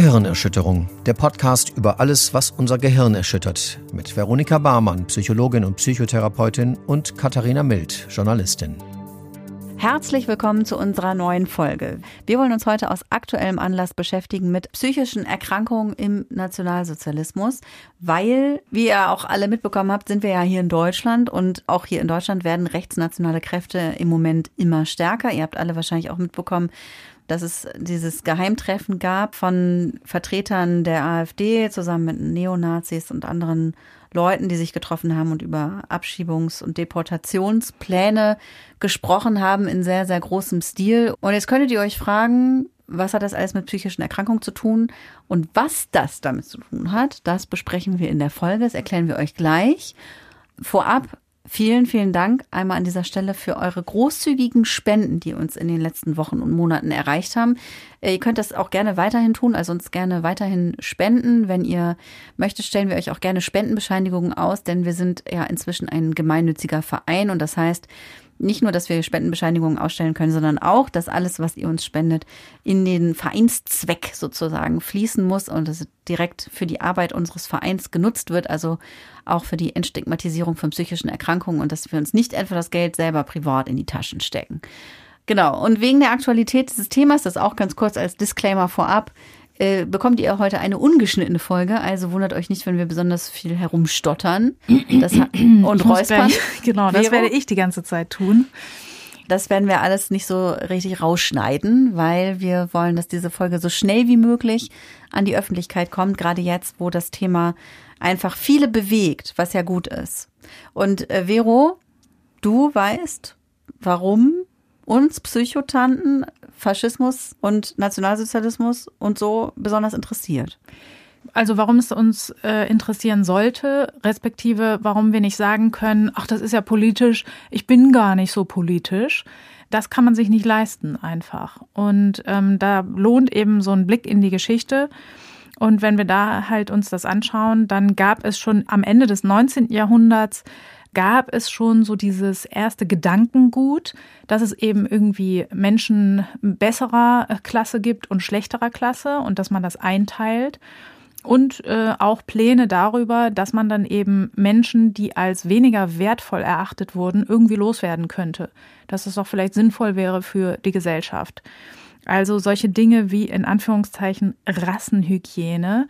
Gehirnerschütterung, der Podcast über alles, was unser Gehirn erschüttert, mit Veronika Barmann, Psychologin und Psychotherapeutin und Katharina Mild, Journalistin. Herzlich willkommen zu unserer neuen Folge. Wir wollen uns heute aus aktuellem Anlass beschäftigen mit psychischen Erkrankungen im Nationalsozialismus, weil, wie ihr auch alle mitbekommen habt, sind wir ja hier in Deutschland und auch hier in Deutschland werden rechtsnationale Kräfte im Moment immer stärker. Ihr habt alle wahrscheinlich auch mitbekommen, dass es dieses Geheimtreffen gab von Vertretern der AfD zusammen mit Neonazis und anderen Leuten, die sich getroffen haben und über Abschiebungs- und Deportationspläne gesprochen haben in sehr, sehr großem Stil. Und jetzt könntet ihr euch fragen, was hat das alles mit psychischen Erkrankungen zu tun? Und was das damit zu tun hat, das besprechen wir in der Folge. Das erklären wir euch gleich. Vorab Vielen, vielen Dank einmal an dieser Stelle für eure großzügigen Spenden, die uns in den letzten Wochen und Monaten erreicht haben. Äh, ihr könnt das auch gerne weiterhin tun, also uns gerne weiterhin spenden. Wenn ihr möchtet, stellen wir euch auch gerne Spendenbescheinigungen aus, denn wir sind ja inzwischen ein gemeinnütziger Verein und das heißt, nicht nur, dass wir Spendenbescheinigungen ausstellen können, sondern auch, dass alles, was ihr uns spendet, in den Vereinszweck sozusagen fließen muss und es direkt für die Arbeit unseres Vereins genutzt wird, also auch für die Entstigmatisierung von psychischen Erkrankungen und dass wir uns nicht etwa das Geld selber privat in die Taschen stecken. Genau. Und wegen der Aktualität dieses Themas, das auch ganz kurz als Disclaimer vorab, äh, bekommt ihr heute eine ungeschnittene Folge. Also wundert euch nicht, wenn wir besonders viel herumstottern das, und räuspern. genau, das werde ich die ganze Zeit tun. Das werden wir alles nicht so richtig rausschneiden, weil wir wollen, dass diese Folge so schnell wie möglich an die Öffentlichkeit kommt, gerade jetzt, wo das Thema einfach viele bewegt, was ja gut ist. Und äh, Vero, du weißt, warum uns Psychotanten Faschismus und Nationalsozialismus und so besonders interessiert. Also warum es uns äh, interessieren sollte, respektive warum wir nicht sagen können, ach, das ist ja politisch, ich bin gar nicht so politisch. Das kann man sich nicht leisten einfach. Und ähm, da lohnt eben so ein Blick in die Geschichte. Und wenn wir da halt uns das anschauen, dann gab es schon am Ende des 19. Jahrhunderts gab es schon so dieses erste Gedankengut, dass es eben irgendwie Menschen besserer äh, Klasse gibt und schlechterer Klasse und dass man das einteilt. Und äh, auch Pläne darüber, dass man dann eben Menschen, die als weniger wertvoll erachtet wurden, irgendwie loswerden könnte. Dass es auch vielleicht sinnvoll wäre für die Gesellschaft. Also solche Dinge wie in Anführungszeichen Rassenhygiene,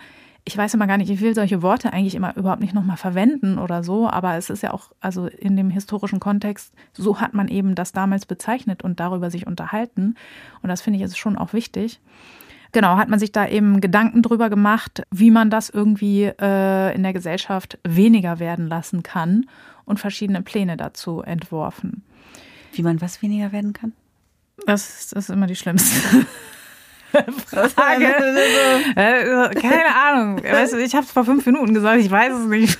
ich weiß immer gar nicht, ich will solche Worte eigentlich immer überhaupt nicht nochmal verwenden oder so, aber es ist ja auch, also in dem historischen Kontext, so hat man eben das damals bezeichnet und darüber sich unterhalten. Und das finde ich ist schon auch wichtig. Genau, hat man sich da eben Gedanken drüber gemacht, wie man das irgendwie äh, in der Gesellschaft weniger werden lassen kann und verschiedene Pläne dazu entworfen. Wie man was weniger werden kann? Das das ist immer die schlimmste. Frage. Äh, keine Ahnung. Weißt du, ich habe es vor fünf Minuten gesagt, ich weiß es nicht.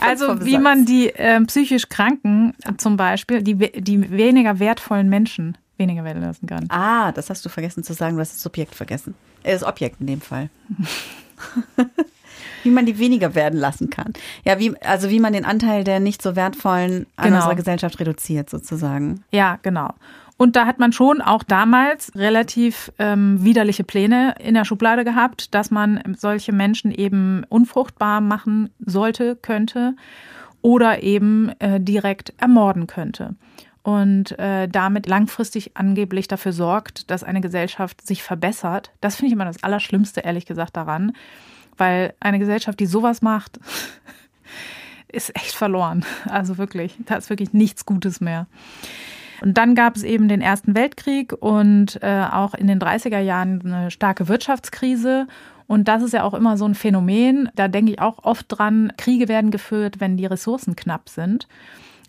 Also wie man die äh, psychisch Kranken zum Beispiel, die, die weniger wertvollen Menschen weniger werden lassen kann. Ah, das hast du vergessen zu sagen, du hast das Subjekt vergessen. Äh, das Objekt in dem Fall. wie man die weniger werden lassen kann. Ja, wie, also wie man den Anteil der nicht so wertvollen an genau. unserer Gesellschaft reduziert, sozusagen. Ja, genau. Und da hat man schon auch damals relativ ähm, widerliche Pläne in der Schublade gehabt, dass man solche Menschen eben unfruchtbar machen sollte, könnte oder eben äh, direkt ermorden könnte. Und äh, damit langfristig angeblich dafür sorgt, dass eine Gesellschaft sich verbessert. Das finde ich immer das Allerschlimmste, ehrlich gesagt, daran. Weil eine Gesellschaft, die sowas macht, ist echt verloren. Also wirklich, da ist wirklich nichts Gutes mehr. Und dann gab es eben den Ersten Weltkrieg und äh, auch in den 30er Jahren eine starke Wirtschaftskrise. Und das ist ja auch immer so ein Phänomen. Da denke ich auch oft dran, Kriege werden geführt, wenn die Ressourcen knapp sind.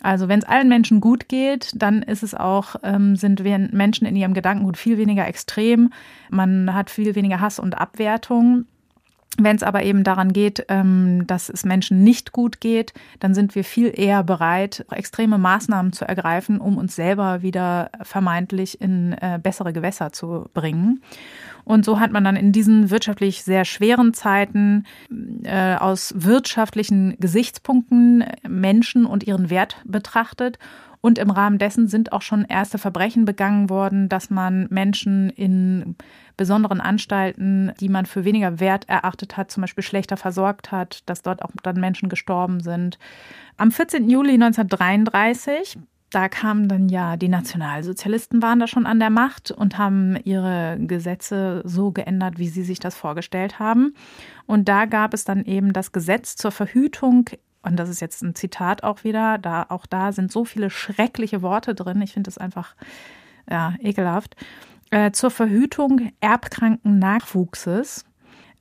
Also wenn es allen Menschen gut geht, dann ist es auch, ähm, sind Menschen in ihrem Gedankengut viel weniger extrem. Man hat viel weniger Hass und Abwertung. Wenn es aber eben daran geht, ähm, dass es Menschen nicht gut geht, dann sind wir viel eher bereit, extreme Maßnahmen zu ergreifen, um uns selber wieder vermeintlich in äh, bessere Gewässer zu bringen. Und so hat man dann in diesen wirtschaftlich sehr schweren Zeiten äh, aus wirtschaftlichen Gesichtspunkten Menschen und ihren Wert betrachtet Und im Rahmen dessen sind auch schon erste Verbrechen begangen worden, dass man Menschen in besonderen Anstalten, die man für weniger wert erachtet hat, zum Beispiel schlechter versorgt hat, dass dort auch dann Menschen gestorben sind. Am 14. Juli 1933 da kamen dann ja, die Nationalsozialisten waren da schon an der Macht und haben ihre Gesetze so geändert, wie sie sich das vorgestellt haben. Und da gab es dann eben das Gesetz zur Verhütung und das ist jetzt ein Zitat auch wieder, da auch da sind so viele schreckliche Worte drin. Ich finde das einfach ja, ekelhaft. Äh, zur Verhütung erbkranken Nachwuchses.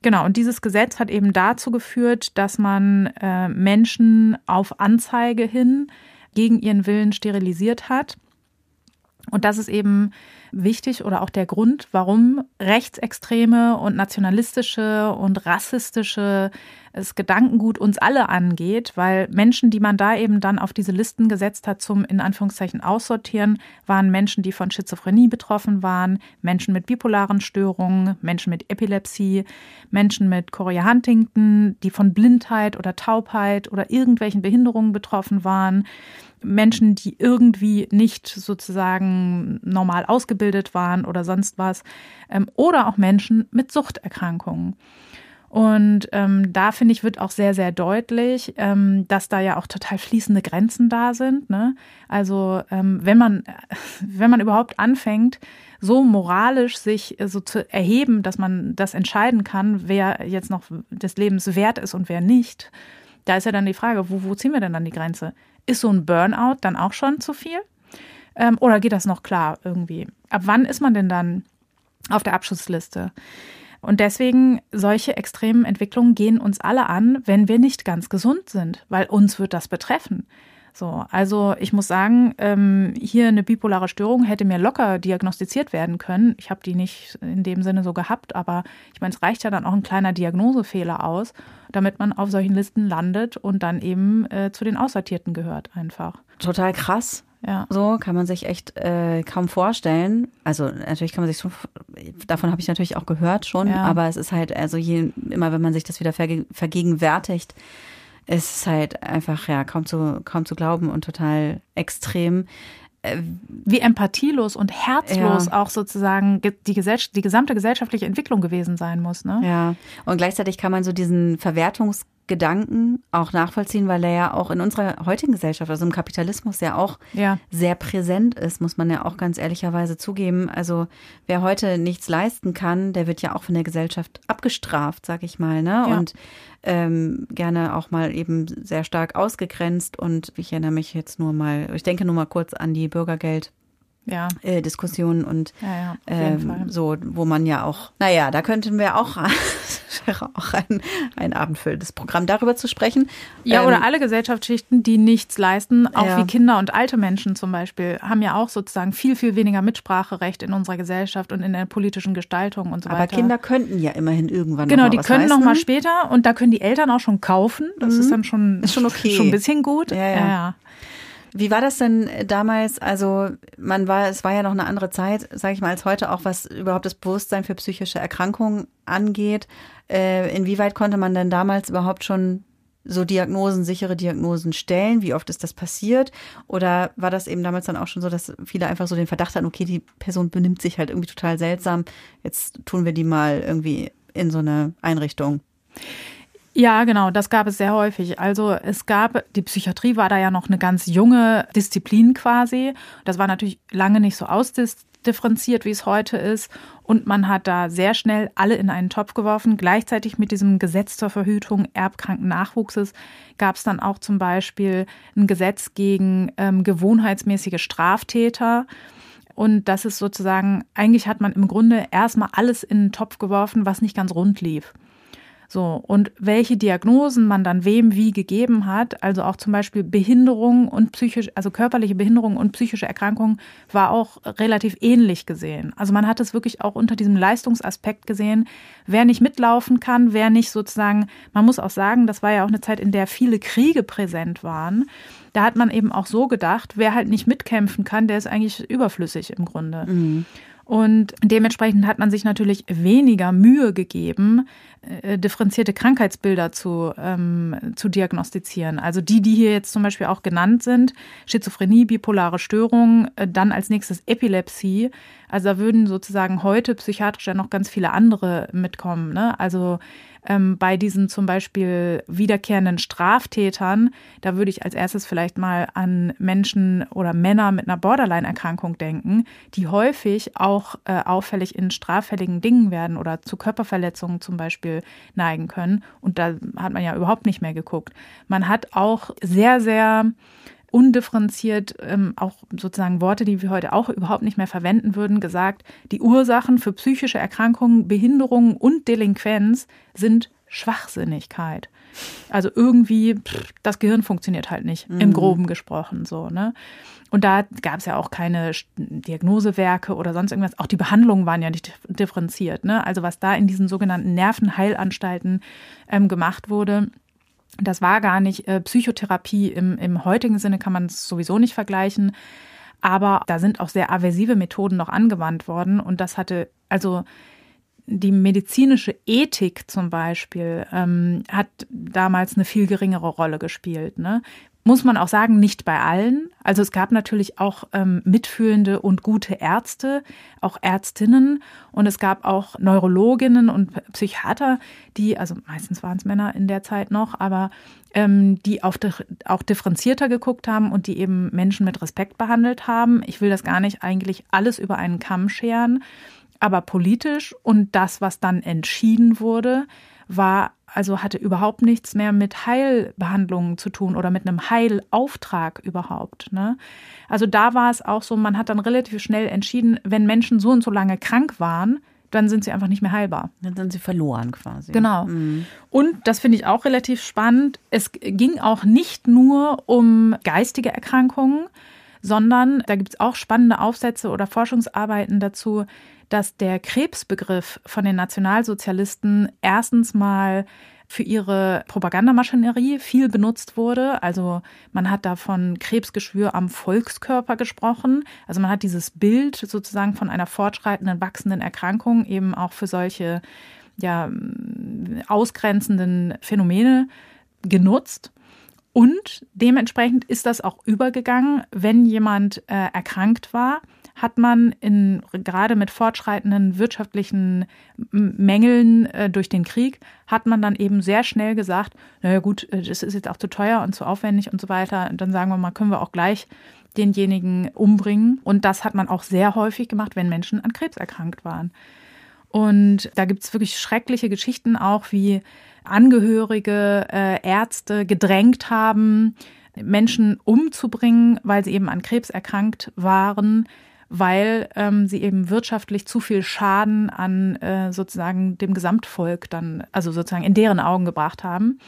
Genau, und dieses Gesetz hat eben dazu geführt, dass man äh, Menschen auf Anzeige hin gegen ihren Willen sterilisiert hat. Und das ist eben wichtig oder auch der Grund, warum rechtsextreme und nationalistische und rassistische es Gedankengut uns alle angeht, weil Menschen, die man da eben dann auf diese Listen gesetzt hat zum in Anführungszeichen aussortieren, waren Menschen, die von Schizophrenie betroffen waren, Menschen mit bipolaren Störungen, Menschen mit Epilepsie, Menschen mit Chorea Huntington, die von Blindheit oder Taubheit oder irgendwelchen Behinderungen betroffen waren. Menschen, die irgendwie nicht sozusagen normal ausgebildet waren oder sonst was, ähm, oder auch Menschen mit Suchterkrankungen. Und ähm, da finde ich, wird auch sehr, sehr deutlich, ähm, dass da ja auch total fließende Grenzen da sind. Ne? Also ähm, wenn man, wenn man überhaupt anfängt, so moralisch sich äh, so zu erheben, dass man das entscheiden kann, wer jetzt noch des Lebens wert ist und wer nicht, da ist ja dann die Frage, wo, wo ziehen wir denn dann die Grenze? Ist so ein Burnout dann auch schon zu viel? Ähm, oder geht das noch klar irgendwie? Ab wann ist man denn dann auf der Abschussliste? Und deswegen, solche extremen Entwicklungen gehen uns alle an, wenn wir nicht ganz gesund sind, weil uns wird das betreffen. So, also ich muss sagen, ähm, hier eine bipolare Störung hätte mir locker diagnostiziert werden können. Ich habe die nicht in dem Sinne so gehabt, aber ich meine, es reicht ja dann auch ein kleiner Diagnosefehler aus, damit man auf solchen Listen landet und dann eben äh, zu den Aussortierten gehört einfach. Total krass. Ja. So kann man sich echt äh, kaum vorstellen. Also natürlich kann man sich schon, davon habe ich natürlich auch gehört schon, ja. aber es ist halt, also je, immer wenn man sich das wieder verge vergegenwärtigt, es ist halt einfach ja kaum zu, kaum zu glauben und total extrem. Äh, Wie empathielos und herzlos ja. auch sozusagen die, die gesamte gesellschaftliche Entwicklung gewesen sein muss. Ne? Ja, und gleichzeitig kann man so diesen Verwertungs- Gedanken auch nachvollziehen, weil er ja auch in unserer heutigen Gesellschaft, also im Kapitalismus ja auch ja. sehr präsent ist, muss man ja auch ganz ehrlicherweise zugeben. Also wer heute nichts leisten kann, der wird ja auch von der Gesellschaft abgestraft, sag ich mal, ne? Ja. Und ähm, gerne auch mal eben sehr stark ausgegrenzt. Und ich erinnere mich jetzt nur mal, ich denke nur mal kurz an die Bürgergeld ja. äh, Diskussionen und ja, ja, ähm, so, wo man ja auch, naja, da könnten wir auch, auch ein, ein abendfüllendes Programm darüber zu sprechen. Ja, ähm, oder alle Gesellschaftsschichten, die nichts leisten, auch ja. wie Kinder und alte Menschen zum Beispiel, haben ja auch sozusagen viel, viel weniger Mitspracherecht in unserer Gesellschaft und in der politischen Gestaltung und so Aber weiter. Aber Kinder könnten ja immerhin irgendwann Genau, noch die können leisten. noch mal später und da können die Eltern auch schon kaufen. Das mhm. ist dann schon, ist schon okay. Schon ein bisschen gut. ja. ja. Wie war das denn damals? Also man war, es war ja noch eine andere Zeit, sage ich mal, als heute, auch was überhaupt das Bewusstsein für psychische Erkrankungen angeht. Äh, inwieweit konnte man denn damals überhaupt schon so Diagnosen, sichere Diagnosen stellen? Wie oft ist das passiert? Oder war das eben damals dann auch schon so, dass viele einfach so den Verdacht hatten, okay, die Person benimmt sich halt irgendwie total seltsam, jetzt tun wir die mal irgendwie in so eine Einrichtung? Ja, genau, das gab es sehr häufig. Also es gab, die Psychiatrie war da ja noch eine ganz junge Disziplin quasi. Das war natürlich lange nicht so ausdifferenziert, wie es heute ist. Und man hat da sehr schnell alle in einen Topf geworfen. Gleichzeitig mit diesem Gesetz zur Verhütung erbkranken Nachwuchses gab es dann auch zum Beispiel ein Gesetz gegen ähm, gewohnheitsmäßige Straftäter. Und das ist sozusagen, eigentlich hat man im Grunde erstmal alles in den Topf geworfen, was nicht ganz rund lief. So, und welche Diagnosen man dann wem wie gegeben hat, also auch zum Beispiel Behinderung und psychisch, also körperliche Behinderung und psychische Erkrankung, war auch relativ ähnlich gesehen. Also man hat es wirklich auch unter diesem Leistungsaspekt gesehen, wer nicht mitlaufen kann, wer nicht sozusagen, man muss auch sagen, das war ja auch eine Zeit, in der viele Kriege präsent waren. da hat man eben auch so gedacht, wer halt nicht mitkämpfen kann, der ist eigentlich überflüssig im Grunde. Mhm. Und dementsprechend hat man sich natürlich weniger Mühe gegeben, äh, differenzierte Krankheitsbilder zu, ähm, zu diagnostizieren. Also die, die hier jetzt zum Beispiel auch genannt sind, Schizophrenie, bipolare Störung, äh, dann als nächstes Epilepsie. Also da würden sozusagen heute psychiatrisch ja noch ganz viele andere mitkommen. Ne? Also ähm, bei diesen zum Beispiel wiederkehrenden Straftätern, da würde ich als erstes vielleicht mal an Menschen oder Männer mit einer Borderline-Erkrankung denken, die häufig auch äh, auffällig in straffälligen Dingen werden oder zu Körperverletzungen zum Beispiel neigen können. Und da hat man ja überhaupt nicht mehr geguckt. Man hat auch sehr, sehr undifferenziert ähm, auch sozusagen Worte, die wir heute auch überhaupt nicht mehr verwenden würden, gesagt, die Ursachen für psychische Erkrankungen, Behinderungen und Delinquenz sind Schwachsinnigkeit. Also irgendwie, pff, das Gehirn funktioniert halt nicht, mhm. im Groben gesprochen so, ne? Und da gab es ja auch keine Diagnosewerke oder sonst irgendwas. Auch die Behandlungen waren ja nicht differenziert. Ne? Also was da in diesen sogenannten Nervenheilanstalten ähm, gemacht wurde, das war gar nicht äh, Psychotherapie im, im heutigen Sinne, kann man es sowieso nicht vergleichen. Aber da sind auch sehr aversive Methoden noch angewandt worden. Und das hatte, also die medizinische Ethik zum Beispiel ähm, hat damals eine viel geringere Rolle gespielt. Ne? Muss man auch sagen, nicht bei allen. Also es gab natürlich auch ähm, mitfühlende und gute Ärzte, auch Ärztinnen und es gab auch Neurologinnen und Psychiater, die, also meistens waren es Männer in der Zeit noch, aber ähm, die auf, auch differenzierter geguckt haben und die eben Menschen mit Respekt behandelt haben. Ich will das gar nicht eigentlich alles über einen Kamm scheren, aber politisch und das, was dann entschieden wurde, war also hatte überhaupt nichts mehr mit Heilbehandlungen zu tun oder mit einem Heilauftrag überhaupt. Ne? Also da war es auch so, man hat dann relativ schnell entschieden, wenn Menschen so und so lange krank waren, dann sind sie einfach nicht mehr heilbar. Dann sind sie verloren quasi. Genau. Mhm. Und das finde ich auch relativ spannend. Es ging auch nicht nur um geistige Erkrankungen, sondern da gibt es auch spannende Aufsätze oder Forschungsarbeiten dazu, dass der Krebsbegriff von den Nationalsozialisten erstens mal für ihre Propagandamaschinerie viel benutzt wurde. Also man hat da von Krebsgeschwür am Volkskörper gesprochen. Also man hat dieses Bild sozusagen von einer fortschreitenden, wachsenden Erkrankung eben auch für solche ja, ausgrenzenden Phänomene genutzt. Und dementsprechend ist das auch übergegangen, wenn jemand äh, erkrankt war, hat man in, gerade mit fortschreitenden wirtschaftlichen Mängeln äh, durch den Krieg, hat man dann eben sehr schnell gesagt, naja gut, äh, das ist jetzt auch zu teuer und zu aufwendig und so weiter. dann sagen wir mal, können wir auch gleich denjenigen umbringen. Und das hat man auch sehr häufig gemacht, wenn Menschen an Krebs erkrankt waren. Und da gibt es wirklich schreckliche Geschichten auch, wie Angehörige, äh, Ärzte gedrängt haben, Menschen umzubringen, weil sie eben an Krebs erkrankt waren, weil ähm, sie eben wirtschaftlich zu viel Schaden an äh, sozusagen dem Gesamtvolk dann, also sozusagen in deren Augen gebracht haben.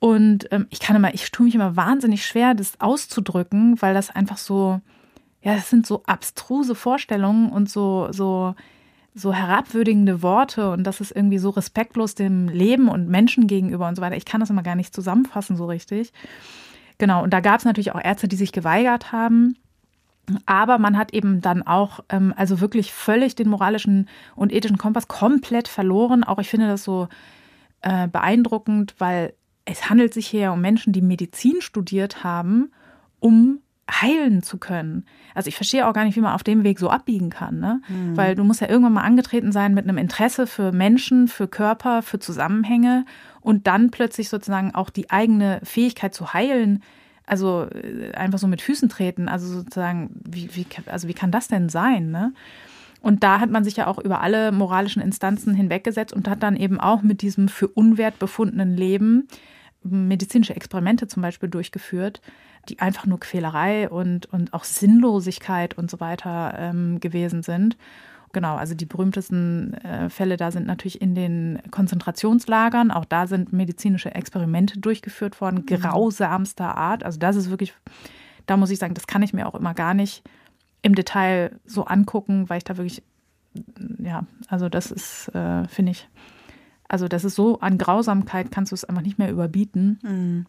Und ähm, ich kann immer, ich tue mich immer wahnsinnig schwer, das auszudrücken, weil das einfach so, ja, das sind so abstruse Vorstellungen und so, so, so herabwürdigende Worte und das ist irgendwie so respektlos dem Leben und Menschen gegenüber und so weiter. Ich kann das immer gar nicht zusammenfassen so richtig. Genau, und da gab es natürlich auch Ärzte, die sich geweigert haben. Aber man hat eben dann auch, ähm, also wirklich völlig den moralischen und ethischen Kompass komplett verloren. Auch ich finde das so äh, beeindruckend, weil es handelt sich hier um Menschen, die Medizin studiert haben, um heilen zu können. Also ich verstehe auch gar nicht, wie man auf dem Weg so abbiegen kann, ne? Mhm. Weil du musst ja irgendwann mal angetreten sein mit einem Interesse für Menschen, für Körper, für Zusammenhänge und dann plötzlich sozusagen auch die eigene Fähigkeit zu heilen also äh, einfach so mit Füßen treten. Also sozusagen, wie, wie, also wie kann das denn sein? Ne? Und da hat man sich ja auch über alle moralischen Instanzen hinweggesetzt und hat dann eben auch mit diesem für unwert befundenen Leben medizinische Experimente zum Beispiel durchgeführt, die einfach nur Quälerei und, und auch Sinnlosigkeit und so weiter ähm, gewesen sind. Genau, also die berühmtesten äh, Fälle da sind natürlich in den Konzentrationslagern. Auch da sind medizinische Experimente durchgeführt worden, mhm. grausamster Art. Also das ist wirklich, da muss ich sagen, das kann ich mir auch immer gar nicht im Detail so angucken, weil ich da wirklich, ja, also das ist, äh, finde ich, also das ist so an Grausamkeit kannst du es einfach nicht mehr überbieten. Mhm.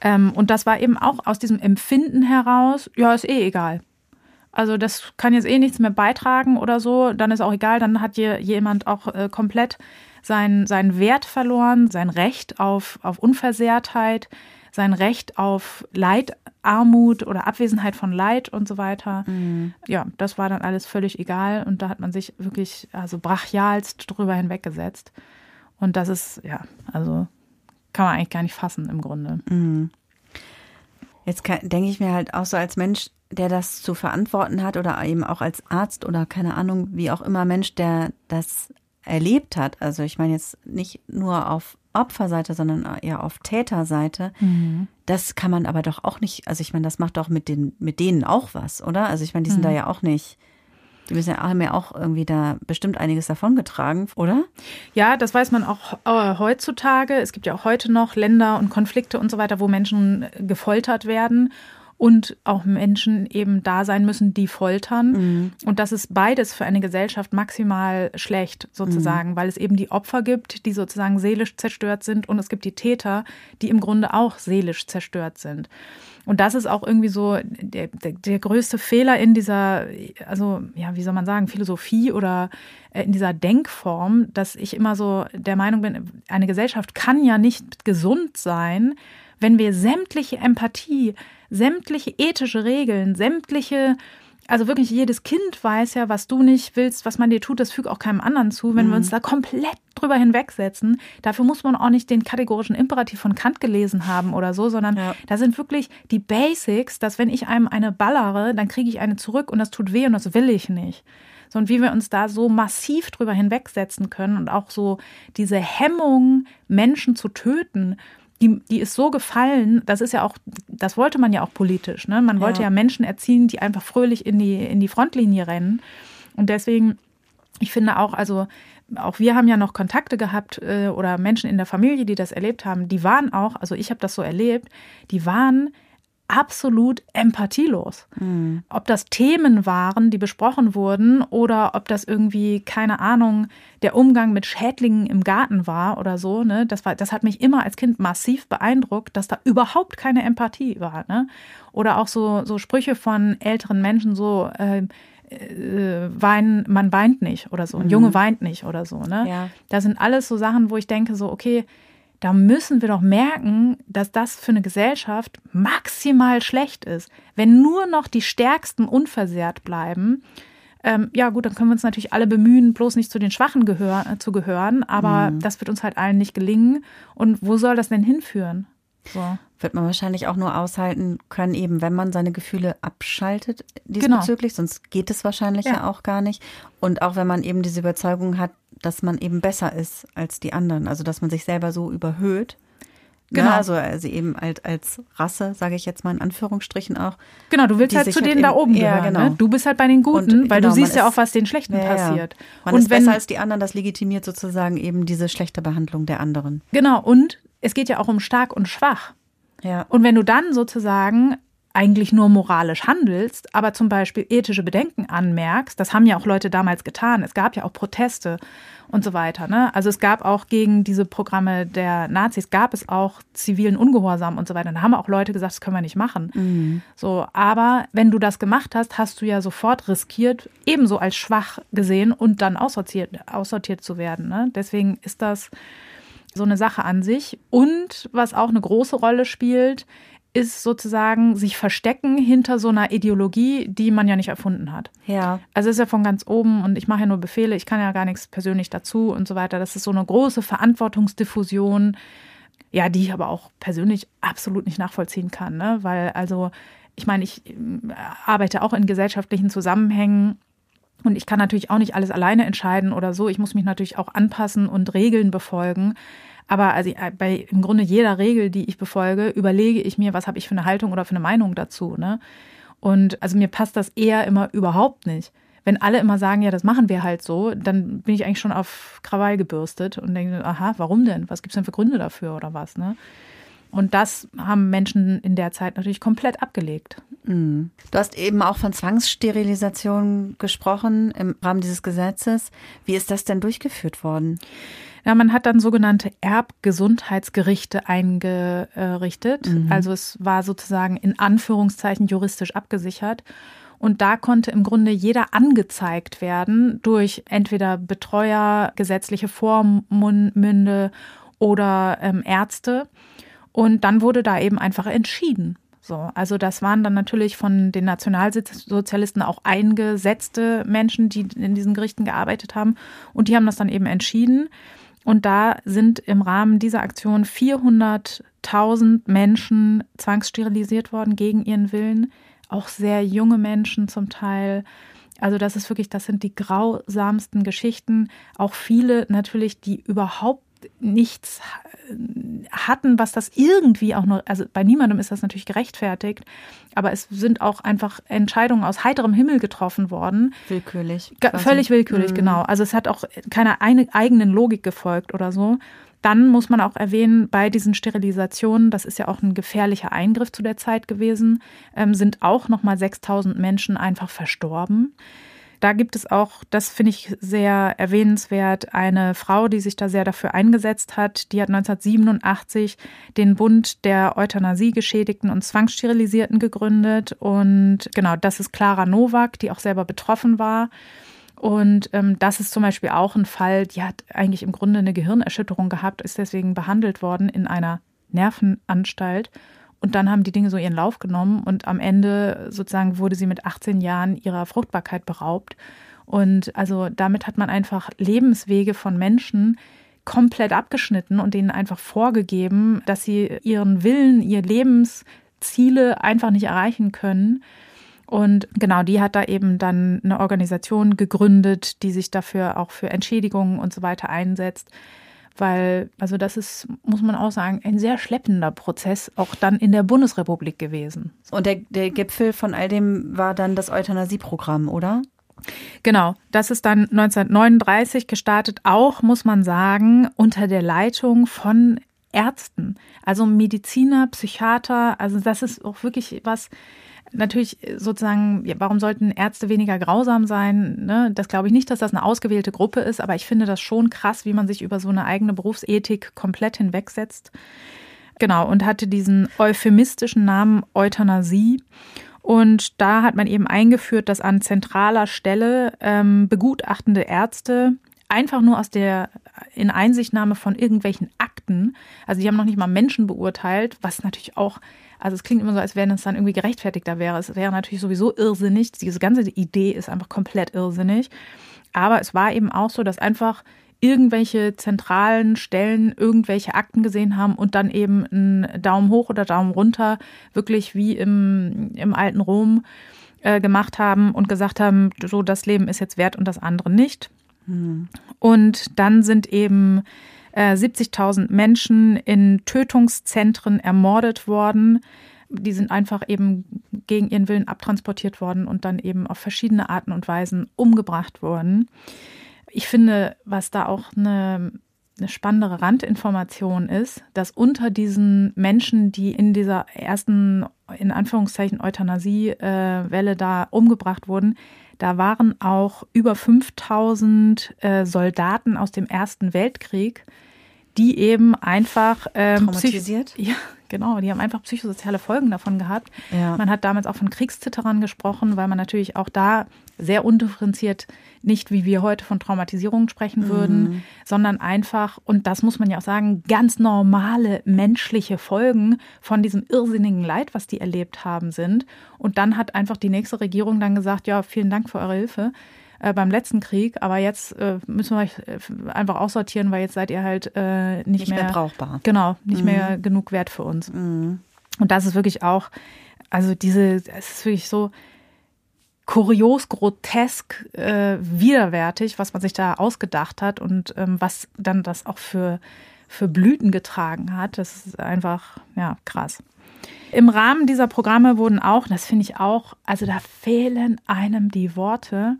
Ähm, und das war eben auch aus diesem Empfinden heraus, ja, ist eh egal. Also das kann jetzt eh nichts mehr beitragen oder so, dann ist auch egal, dann hat hier jemand auch äh, komplett seinen, seinen Wert verloren, sein Recht auf, auf Unversehrtheit, sein Recht auf Leid, Armut oder Abwesenheit von Leid und so weiter. Mhm. Ja, das war dann alles völlig egal und da hat man sich wirklich also brachialst drüber hinweggesetzt. Und das ist, ja, also kann man eigentlich gar nicht fassen im Grunde. Mhm. Jetzt denke ich mir halt auch so als Mensch, der das zu verantworten hat oder eben auch als Arzt oder keine Ahnung, wie auch immer Mensch, der das erlebt hat. Also ich meine jetzt nicht nur auf Opferseite, sondern eher auf Täterseite. Mhm. Das kann man aber doch auch nicht, also ich meine, das macht doch mit den, mit denen auch was, oder? Also ich meine, die sind mhm. da ja auch nicht, die müssen ja, haben ja auch irgendwie da bestimmt einiges davongetragen, oder? Ja, das weiß man auch äh, heutzutage. Es gibt ja auch heute noch Länder und Konflikte und so weiter, wo Menschen gefoltert werden und auch Menschen eben da sein müssen, die foltern. Mhm. Und das ist beides für eine Gesellschaft maximal schlecht sozusagen, mhm. weil es eben die Opfer gibt, die sozusagen seelisch zerstört sind und es gibt die Täter, die im Grunde auch seelisch zerstört sind. Und das ist auch irgendwie so der, der, der, größte Fehler in dieser, also ja, wie soll man sagen, Philosophie oder äh, in dieser Denkform, dass ich immer so der Meinung bin, eine Gesellschaft kann ja nicht gesund sein, wenn wir sämtliche Empathie, sämtliche ethische Regeln, sämtliche also wirklich jedes Kind weiß ja, was du nicht willst, was man dir tut, das fügt auch keinem anderen zu. Wenn mhm. wir uns da komplett drüber hinwegsetzen, dafür muss man auch nicht den kategorischen Imperativ von Kant gelesen haben oder so, sondern ja. da sind wirklich die Basics, dass wenn ich einem eine ballere, dann kriege ich eine zurück und das tut weh und das will ich nicht. So, und wie wir uns da so massiv drüber hinwegsetzen können und auch so diese Hemmung, Menschen zu töten, die, die ist so gefallen, das ist ja auch, das wollte man ja auch politisch. Ne? Man wollte ja. ja Menschen erziehen, die einfach fröhlich in die, in die Frontlinie rennen. Und deswegen, ich finde auch, also auch wir haben ja noch Kontakte gehabt äh, oder Menschen in der Familie, die das erlebt haben, die waren auch, also ich habe das so erlebt, die waren absolut empathielos. Mhm. Ob das Themen waren, die besprochen wurden, oder ob das irgendwie, keine Ahnung, der Umgang mit Schädlingen im Garten war oder so, ne, das war, das hat mich immer als Kind massiv beeindruckt, dass da überhaupt keine Empathie war, ne? Oder auch so, so Sprüche von älteren Menschen, so, äh, äh, weinen, man weint nicht oder so, ein mhm. Junge weint nicht oder so, ne? Ja. Das sind alles so Sachen, wo ich denke, so, okay, da müssen wir doch merken, dass das für eine Gesellschaft maximal schlecht ist. Wenn nur noch die Stärksten unversehrt bleiben, ähm, ja gut, dann können wir uns natürlich alle bemühen, bloß nicht zu den Schwachen gehör äh, zu gehören, aber mhm. das wird uns halt allen nicht gelingen. Und wo soll das denn hinführen? So. Wird man wahrscheinlich auch nur aushalten können, eben wenn man seine Gefühle abschaltet diesbezüglich, genau. sonst geht es wahrscheinlich ja. ja auch gar nicht. Und auch wenn man eben diese Überzeugung hat, dass man eben besser ist als die anderen. Also dass man sich selber so überhöht. Ne? Genau. Ja, also, also eben halt als Rasse, sage ich jetzt mal in Anführungsstrichen auch. Genau, du willst halt zu halt denen da oben gehören. Ja, genau. Ne? Du bist halt bei den Guten, und, weil genau, du siehst ja auch, was den Schlechten ja, passiert. Man und ist wenn, besser als die anderen, das legitimiert sozusagen eben diese schlechte Behandlung der anderen. Genau, und es geht ja auch um stark und schwach. Ja. Und wenn du dann sozusagen eigentlich nur moralisch handelst, aber zum Beispiel ethische Bedenken anmerkst, das haben ja auch Leute damals getan. Es gab ja auch Proteste und so weiter. Ne? Also es gab auch gegen diese Programme der Nazis, gab es auch zivilen Ungehorsam und so weiter. Da haben auch Leute gesagt, das können wir nicht machen. Mhm. So, aber wenn du das gemacht hast, hast du ja sofort riskiert, ebenso als schwach gesehen und dann aussortiert, aussortiert zu werden. Ne? Deswegen ist das so eine Sache an sich. Und was auch eine große Rolle spielt, ist sozusagen sich verstecken hinter so einer Ideologie, die man ja nicht erfunden hat. Ja. Also ist ja von ganz oben und ich mache ja nur Befehle, ich kann ja gar nichts persönlich dazu und so weiter. Das ist so eine große Verantwortungsdiffusion, ja, die ich aber auch persönlich absolut nicht nachvollziehen kann, ne? Weil also ich meine, ich äh, arbeite auch in gesellschaftlichen Zusammenhängen und ich kann natürlich auch nicht alles alleine entscheiden oder so. Ich muss mich natürlich auch anpassen und Regeln befolgen. Aber also äh, bei im Grunde jeder Regel, die ich befolge, überlege ich mir, was habe ich für eine Haltung oder für eine Meinung dazu. Ne? Und also mir passt das eher immer überhaupt nicht. Wenn alle immer sagen, ja, das machen wir halt so, dann bin ich eigentlich schon auf Krawall gebürstet und denke, aha, warum denn? Was gibt es denn für Gründe dafür oder was? Ne? Und das haben Menschen in der Zeit natürlich komplett abgelegt. Mhm. Du hast eben auch von Zwangssterilisation gesprochen im Rahmen dieses Gesetzes. Wie ist das denn durchgeführt worden? Ja, man hat dann sogenannte Erbgesundheitsgerichte eingerichtet. Mhm. Also es war sozusagen in Anführungszeichen juristisch abgesichert. Und da konnte im Grunde jeder angezeigt werden durch entweder Betreuer, gesetzliche Vormünde oder ähm, Ärzte. Und dann wurde da eben einfach entschieden. So, also das waren dann natürlich von den Nationalsozialisten auch eingesetzte Menschen, die in diesen Gerichten gearbeitet haben. Und die haben das dann eben entschieden. Und da sind im Rahmen dieser Aktion 400.000 Menschen zwangssterilisiert worden gegen ihren Willen. Auch sehr junge Menschen zum Teil. Also das ist wirklich, das sind die grausamsten Geschichten. Auch viele natürlich, die überhaupt nichts hatten, was das irgendwie auch noch, also bei niemandem ist das natürlich gerechtfertigt, aber es sind auch einfach Entscheidungen aus heiterem Himmel getroffen worden. Willkürlich. Quasi. Völlig willkürlich, mhm. genau. Also es hat auch keiner eigenen Logik gefolgt oder so. Dann muss man auch erwähnen, bei diesen Sterilisationen, das ist ja auch ein gefährlicher Eingriff zu der Zeit gewesen, ähm, sind auch nochmal 6000 Menschen einfach verstorben. Da gibt es auch, das finde ich sehr erwähnenswert, eine Frau, die sich da sehr dafür eingesetzt hat. Die hat 1987 den Bund der Euthanasie-Geschädigten und Zwangssterilisierten gegründet. Und genau, das ist Clara Nowak, die auch selber betroffen war. Und ähm, das ist zum Beispiel auch ein Fall, die hat eigentlich im Grunde eine Gehirnerschütterung gehabt, ist deswegen behandelt worden in einer Nervenanstalt. Und dann haben die Dinge so ihren Lauf genommen und am Ende sozusagen wurde sie mit 18 Jahren ihrer Fruchtbarkeit beraubt. Und also damit hat man einfach Lebenswege von Menschen komplett abgeschnitten und denen einfach vorgegeben, dass sie ihren Willen, ihr Lebensziele einfach nicht erreichen können. Und genau, die hat da eben dann eine Organisation gegründet, die sich dafür auch für Entschädigungen und so weiter einsetzt weil, also das ist, muss man auch sagen, ein sehr schleppender Prozess, auch dann in der Bundesrepublik gewesen. Und der, der Gipfel von all dem war dann das Euthanasieprogramm, oder? Genau, das ist dann 1939 gestartet, auch muss man sagen, unter der Leitung von Ärzten, also Mediziner, Psychiater, also das ist auch wirklich was, natürlich sozusagen, warum sollten Ärzte weniger grausam sein? Ne? Das glaube ich nicht, dass das eine ausgewählte Gruppe ist, aber ich finde das schon krass, wie man sich über so eine eigene Berufsethik komplett hinwegsetzt. Genau, und hatte diesen euphemistischen Namen Euthanasie. Und da hat man eben eingeführt, dass an zentraler Stelle ähm, begutachtende Ärzte einfach nur aus der in Einsichtnahme von irgendwelchen Akten, also die haben noch nicht mal Menschen beurteilt, was natürlich auch also es klingt immer so, als wenn es dann irgendwie gerechtfertigter wäre. Es wäre natürlich sowieso irrsinnig. Diese ganze Idee ist einfach komplett irrsinnig. Aber es war eben auch so, dass einfach irgendwelche zentralen Stellen irgendwelche Akten gesehen haben und dann eben einen Daumen hoch oder Daumen runter, wirklich wie im, im alten Rom äh, gemacht haben und gesagt haben, so das Leben ist jetzt wert und das andere nicht. Mhm. Und dann sind eben 70.000 äh, Menschen in Tötungszentren ermordet worden. Die sind einfach eben gegen ihren Willen abtransportiert worden und dann eben auf verschiedene Arten und Weisen umgebracht worden. Ich finde, was da auch eine, eine spannendere Randinformation ist, dass unter diesen Menschen, die in dieser ersten, in Anführungszeichen, Euthanasie-Welle da umgebracht wurden, da waren auch über 5000 äh, Soldaten aus dem Ersten Weltkrieg, die eben einfach ähm, traumatisiert. Ja, genau. Die haben einfach psychosoziale Folgen davon gehabt. Ja. Man hat damals auch von Kriegszitterern gesprochen, weil man natürlich auch da sehr undifferenziert nicht, wie wir heute von Traumatisierung sprechen würden, mhm. sondern einfach, und das muss man ja auch sagen, ganz normale menschliche Folgen von diesem irrsinnigen Leid, was die erlebt haben, sind. Und dann hat einfach die nächste Regierung dann gesagt, ja, vielen Dank für eure Hilfe äh, beim letzten Krieg, aber jetzt äh, müssen wir euch äh, einfach aussortieren, weil jetzt seid ihr halt äh, nicht, nicht mehr, mehr, brauchbar. Genau, nicht mhm. mehr genug wert für uns. Mhm. Und das ist wirklich auch, also diese, es ist wirklich so kurios, grotesk, äh, widerwärtig, was man sich da ausgedacht hat und ähm, was dann das auch für, für Blüten getragen hat. Das ist einfach, ja, krass. Im Rahmen dieser Programme wurden auch, das finde ich auch, also da fehlen einem die Worte,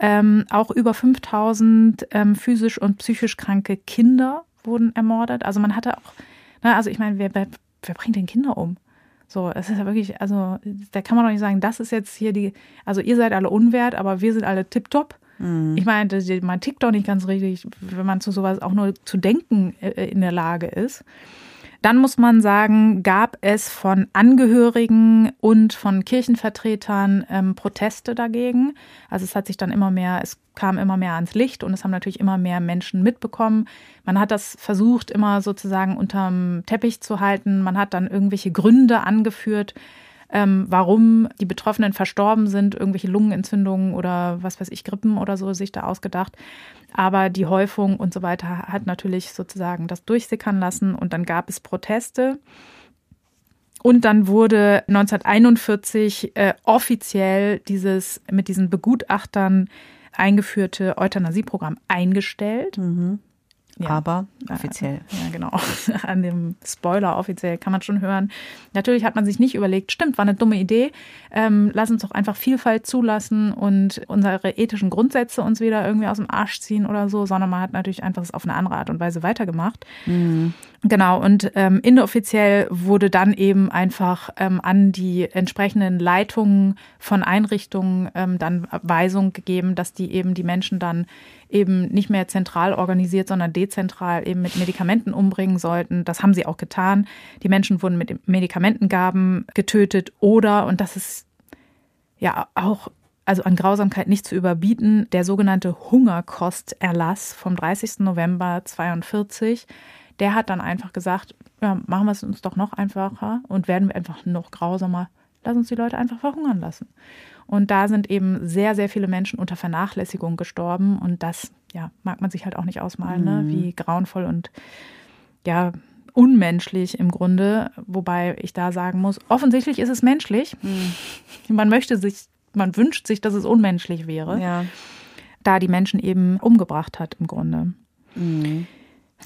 ähm, auch über 5000 ähm, physisch und psychisch kranke Kinder wurden ermordet. Also man hatte auch, ne, also ich meine, wer bei wer bringt denn Kinder um? So, es ist ja wirklich, also da kann man doch nicht sagen, das ist jetzt hier die, also ihr seid alle unwert, aber wir sind alle tipptopp. Mhm. Ich meine, man tickt doch nicht ganz richtig, wenn man zu sowas auch nur zu denken äh, in der Lage ist. Dann muss man sagen, gab es von Angehörigen und von Kirchenvertretern ähm, Proteste dagegen. Also es hat sich dann immer mehr, es kam immer mehr ans Licht und es haben natürlich immer mehr Menschen mitbekommen. Man hat das versucht, immer sozusagen unterm Teppich zu halten. Man hat dann irgendwelche Gründe angeführt, ähm, warum die Betroffenen verstorben sind, irgendwelche Lungenentzündungen oder was weiß ich, Grippen oder so sich da ausgedacht. Aber die Häufung und so weiter hat natürlich sozusagen das durchsickern lassen und dann gab es Proteste. Und dann wurde 1941 äh, offiziell dieses mit diesen Begutachtern eingeführte Euthanasieprogramm eingestellt. Mhm. Ja. Aber offiziell. Ja, genau. An dem Spoiler offiziell kann man schon hören. Natürlich hat man sich nicht überlegt, stimmt, war eine dumme Idee. Ähm, lass uns doch einfach Vielfalt zulassen und unsere ethischen Grundsätze uns wieder irgendwie aus dem Arsch ziehen oder so, sondern man hat natürlich einfach es auf eine andere Art und Weise weitergemacht. Mhm. Genau, und ähm, inoffiziell wurde dann eben einfach ähm, an die entsprechenden Leitungen von Einrichtungen ähm, dann Weisung gegeben, dass die eben die Menschen dann eben nicht mehr zentral organisiert, sondern dezentral eben mit Medikamenten umbringen sollten. Das haben sie auch getan. Die Menschen wurden mit Medikamentengaben getötet oder, und das ist ja auch also an Grausamkeit nicht zu überbieten, der sogenannte Hungerkosterlass vom 30. November 42, der hat dann einfach gesagt, ja, machen wir es uns doch noch einfacher und werden wir einfach noch grausamer. Lass uns die Leute einfach verhungern lassen. Und da sind eben sehr, sehr viele Menschen unter Vernachlässigung gestorben. Und das, ja, mag man sich halt auch nicht ausmalen, ne? mhm. ne? wie grauenvoll und ja, unmenschlich im Grunde. Wobei ich da sagen muss, offensichtlich ist es menschlich. Mhm. Man möchte sich, man wünscht sich, dass es unmenschlich wäre. Ja. Da die Menschen eben umgebracht hat im Grunde. Mhm.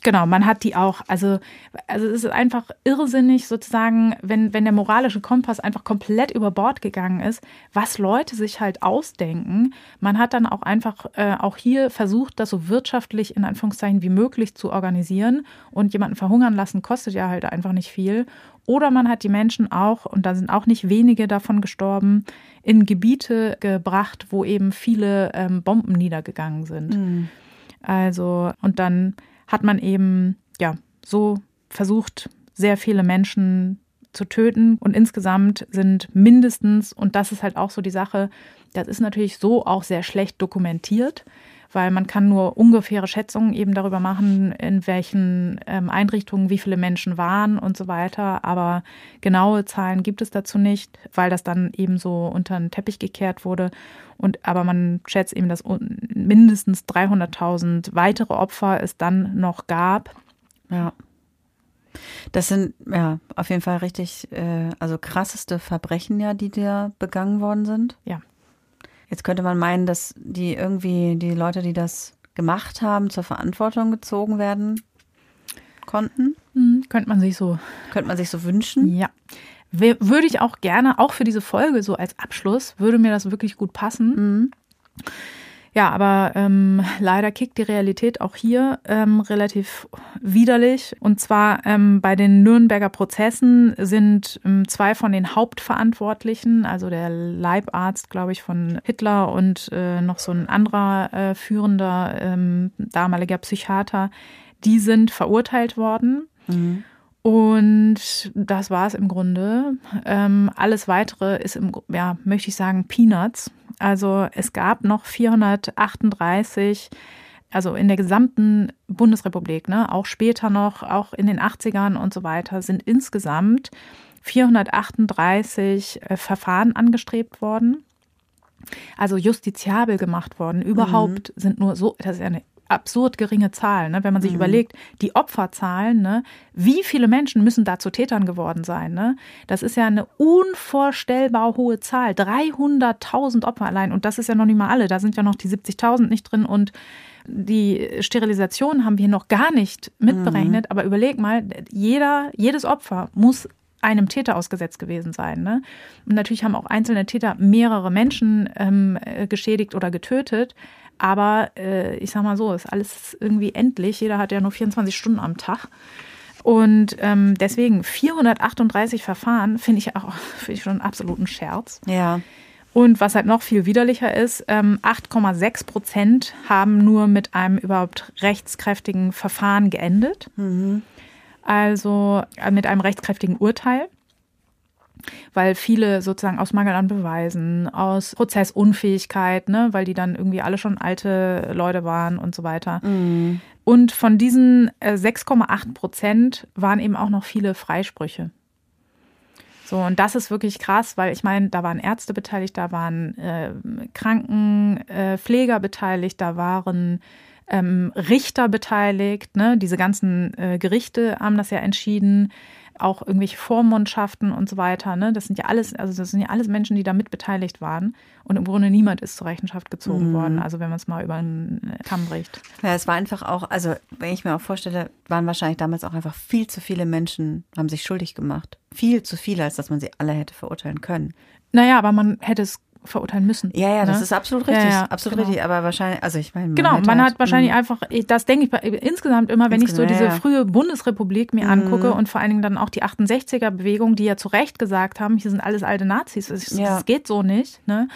Genau, man hat die auch, also, also es ist einfach irrsinnig sozusagen, wenn, wenn der moralische Kompass einfach komplett über Bord gegangen ist, was Leute sich halt ausdenken. Man hat dann auch einfach äh, auch hier versucht, das so wirtschaftlich in Anführungszeichen wie möglich zu organisieren und jemanden verhungern lassen kostet ja halt einfach nicht viel. Oder man hat die Menschen auch, und da sind auch nicht wenige davon gestorben, in Gebiete gebracht, wo eben viele ähm, Bomben niedergegangen sind. Mhm. Also, und dann hat man eben ja so versucht, sehr viele Menschen zu töten. Und insgesamt sind mindestens, und das ist halt auch so die Sache, das ist natürlich so auch sehr schlecht dokumentiert weil man kann nur ungefähre Schätzungen eben darüber machen, in welchen ähm, Einrichtungen wie viele Menschen waren und so weiter. Aber genaue Zahlen gibt es dazu nicht, weil das dann eben so unter den Teppich gekehrt wurde. Und aber man schätzt eben, dass mindestens 300.000 weitere Opfer es dann noch gab. Ja. Das sind ja auf jeden Fall richtig, äh, also krasseste Verbrechen ja, die da begangen worden sind. Ja. Jetzt könnte man meinen, dass die irgendwie, die Leute, die das gemacht haben, zur Verantwortung gezogen werden konnten. Mhm, könnte man sich so. Könnte man sich so wünschen. Ja. Würde ich auch gerne, auch für diese Folge so als Abschluss, würde mir das wirklich gut passen. Mhm. Ja, aber ähm, leider kickt die Realität auch hier ähm, relativ widerlich. Und zwar ähm, bei den Nürnberger Prozessen sind ähm, zwei von den Hauptverantwortlichen, also der Leibarzt, glaube ich, von Hitler und äh, noch so ein anderer äh, führender ähm, damaliger Psychiater, die sind verurteilt worden. Mhm. Und das war es im Grunde. Ähm, alles weitere ist im, ja, möchte ich sagen, Peanuts. Also es gab noch 438, also in der gesamten Bundesrepublik, ne, auch später noch, auch in den 80ern und so weiter, sind insgesamt 438 äh, Verfahren angestrebt worden. Also justiziabel gemacht worden. Überhaupt mhm. sind nur so, das ist ja eine absurd geringe Zahl, ne? wenn man sich mhm. überlegt, die Opferzahlen, ne? wie viele Menschen müssen da zu Tätern geworden sein? Ne? Das ist ja eine unvorstellbar hohe Zahl. 300.000 Opfer allein. Und das ist ja noch nicht mal alle. Da sind ja noch die 70.000 nicht drin. Und die Sterilisation haben wir noch gar nicht mitberechnet. Mhm. Aber überleg mal, jeder, jedes Opfer muss einem Täter ausgesetzt gewesen sein. Ne? Und natürlich haben auch einzelne Täter mehrere Menschen ähm, äh, geschädigt oder getötet. Aber äh, ich sag mal so, ist alles irgendwie endlich. Jeder hat ja nur 24 Stunden am Tag. Und ähm, deswegen 438 Verfahren finde ich auch find ich schon einen absoluten Scherz. Ja. Und was halt noch viel widerlicher ist, ähm, 8,6 Prozent haben nur mit einem überhaupt rechtskräftigen Verfahren geendet. Mhm. Also äh, mit einem rechtskräftigen Urteil weil viele sozusagen aus Mangel an Beweisen, aus Prozessunfähigkeit, ne, weil die dann irgendwie alle schon alte Leute waren und so weiter. Mhm. Und von diesen 6,8 äh, Prozent waren eben auch noch viele Freisprüche. So, und das ist wirklich krass, weil ich meine, da waren Ärzte beteiligt, da waren äh, Krankenpfleger äh, beteiligt, da waren ähm, Richter beteiligt, ne? Diese ganzen äh, Gerichte haben das ja entschieden auch irgendwelche Vormundschaften und so weiter. Ne? Das sind ja alles, also das sind ja alles Menschen, die da mitbeteiligt waren. Und im Grunde niemand ist zur Rechenschaft gezogen mhm. worden. Also wenn man es mal über einen Kamm bricht. Ja, es war einfach auch, also wenn ich mir auch vorstelle, waren wahrscheinlich damals auch einfach viel zu viele Menschen, haben sich schuldig gemacht. Viel zu viele, als dass man sie alle hätte verurteilen können. Naja, aber man hätte es verurteilen müssen. Ja, ja, ne? das ist absolut richtig. Ja, ja, absolut genau. richtig. Aber wahrscheinlich, also ich meine. Man genau, man halt, hat wahrscheinlich mh. einfach, das denke ich insgesamt immer, wenn insgesamt, ich so diese ja, frühe Bundesrepublik mir mhm. angucke und vor allen Dingen dann auch die 68er-Bewegung, die ja zu Recht gesagt haben, hier sind alles alte Nazis, das, das geht so nicht, ne?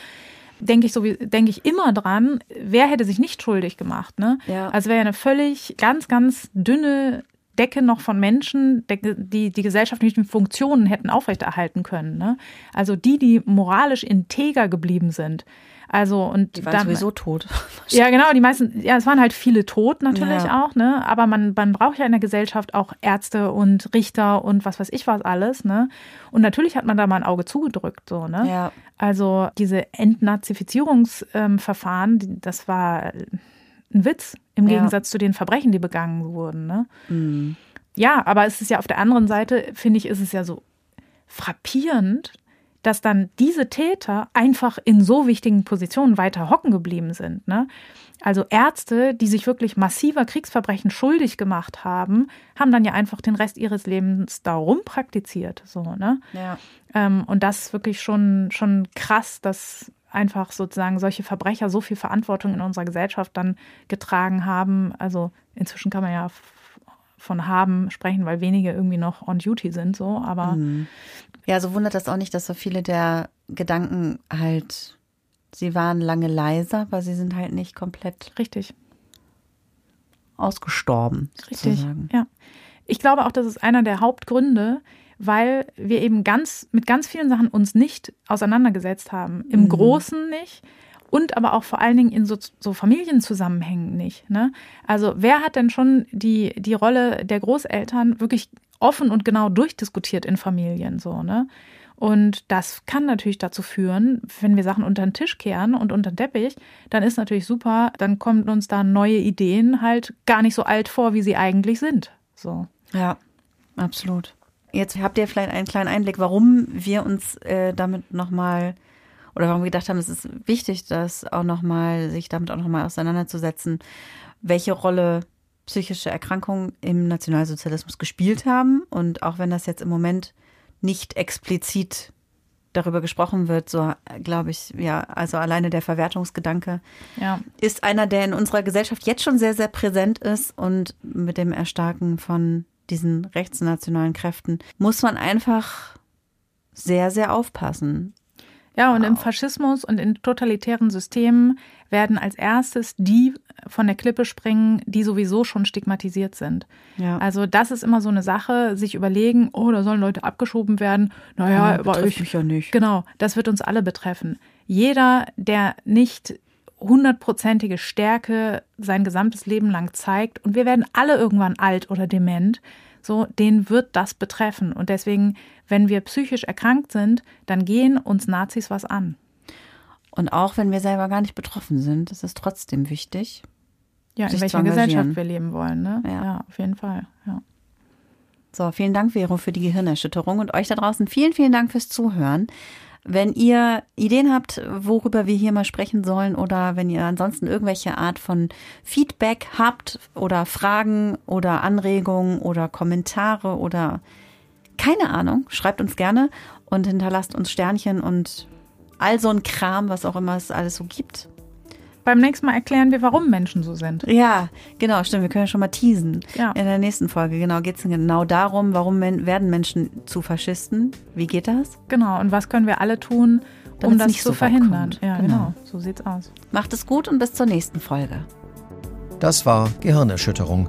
denke ich so denke ich immer dran, wer hätte sich nicht schuldig gemacht, ne? Ja. Also wäre ja eine völlig ganz ganz dünne Decke noch von Menschen, die die gesellschaftlichen Funktionen hätten aufrechterhalten können. Ne? Also die, die moralisch integer geblieben sind. Also und die waren dann, sowieso tot. Ja, genau, die meisten, ja, es waren halt viele tot natürlich ja. auch, ne? Aber man, man braucht ja in der Gesellschaft auch Ärzte und Richter und was weiß ich was alles, ne? Und natürlich hat man da mal ein Auge zugedrückt, so, ne? Ja. Also diese Entnazifizierungsverfahren, ähm, das war ein Witz im ja. Gegensatz zu den Verbrechen, die begangen wurden. Ne? Mhm. Ja, aber es ist ja auf der anderen Seite, finde ich, ist es ja so frappierend, dass dann diese Täter einfach in so wichtigen Positionen weiter hocken geblieben sind. Ne? Also Ärzte, die sich wirklich massiver Kriegsverbrechen schuldig gemacht haben, haben dann ja einfach den Rest ihres Lebens darum praktiziert. So, ne? Ja. Ähm, und das ist wirklich schon, schon krass, dass einfach sozusagen solche Verbrecher so viel Verantwortung in unserer Gesellschaft dann getragen haben. Also inzwischen kann man ja von haben sprechen, weil wenige irgendwie noch on duty sind, so, aber. Mhm. Ja, so wundert das auch nicht, dass so viele der Gedanken halt, sie waren lange leiser, aber sie sind halt nicht komplett. Richtig. Ausgestorben. Richtig. Sozusagen. Ja. Ich glaube auch, das ist einer der Hauptgründe, weil wir eben ganz mit ganz vielen Sachen uns nicht auseinandergesetzt haben. Im mhm. Großen nicht und aber auch vor allen Dingen in so, so Familienzusammenhängen nicht. Ne? Also wer hat denn schon die, die Rolle der Großeltern wirklich offen und genau durchdiskutiert in Familien so, ne? Und das kann natürlich dazu führen, wenn wir Sachen unter den Tisch kehren und unter den Teppich, dann ist natürlich super, dann kommen uns da neue Ideen halt gar nicht so alt vor, wie sie eigentlich sind. So. Ja, absolut. Jetzt habt ihr vielleicht einen kleinen Einblick, warum wir uns äh, damit nochmal oder warum wir gedacht haben, es ist wichtig, das auch nochmal, sich damit auch nochmal auseinanderzusetzen, welche Rolle psychische Erkrankungen im Nationalsozialismus gespielt haben. Und auch wenn das jetzt im Moment nicht explizit darüber gesprochen wird, so glaube ich, ja, also alleine der Verwertungsgedanke ja. ist einer, der in unserer Gesellschaft jetzt schon sehr, sehr präsent ist und mit dem Erstarken von diesen rechtsnationalen Kräften, muss man einfach sehr, sehr aufpassen. Ja, und wow. im Faschismus und in totalitären Systemen werden als erstes die von der Klippe springen, die sowieso schon stigmatisiert sind. Ja. Also das ist immer so eine Sache, sich überlegen, oh, da sollen Leute abgeschoben werden. Naja, ja, aber ich, mich ja nicht. Genau, das wird uns alle betreffen. Jeder, der nicht hundertprozentige Stärke sein gesamtes Leben lang zeigt und wir werden alle irgendwann alt oder dement, so, den wird das betreffen. Und deswegen, wenn wir psychisch erkrankt sind, dann gehen uns Nazis was an. Und auch wenn wir selber gar nicht betroffen sind, ist es trotzdem wichtig. Ja, in welcher Gesellschaft wir leben wollen, ne? Ja, ja auf jeden Fall. Ja. So, vielen Dank, Vero, für die Gehirnerschütterung und euch da draußen vielen, vielen Dank fürs Zuhören. Wenn ihr Ideen habt, worüber wir hier mal sprechen sollen oder wenn ihr ansonsten irgendwelche Art von Feedback habt oder Fragen oder Anregungen oder Kommentare oder keine Ahnung, schreibt uns gerne und hinterlasst uns Sternchen und all so ein Kram, was auch immer es alles so gibt. Beim nächsten Mal erklären wir, warum Menschen so sind. Ja, genau, stimmt. Wir können ja schon mal teasen. Ja. In der nächsten Folge, genau, geht es genau darum, warum men werden Menschen zu Faschisten? Wie geht das? Genau, und was können wir alle tun, um das nicht zu so verhindern? kommt. Ja, Genau. genau. So sieht's aus. Macht es gut und bis zur nächsten Folge. Das war Gehirnerschütterung,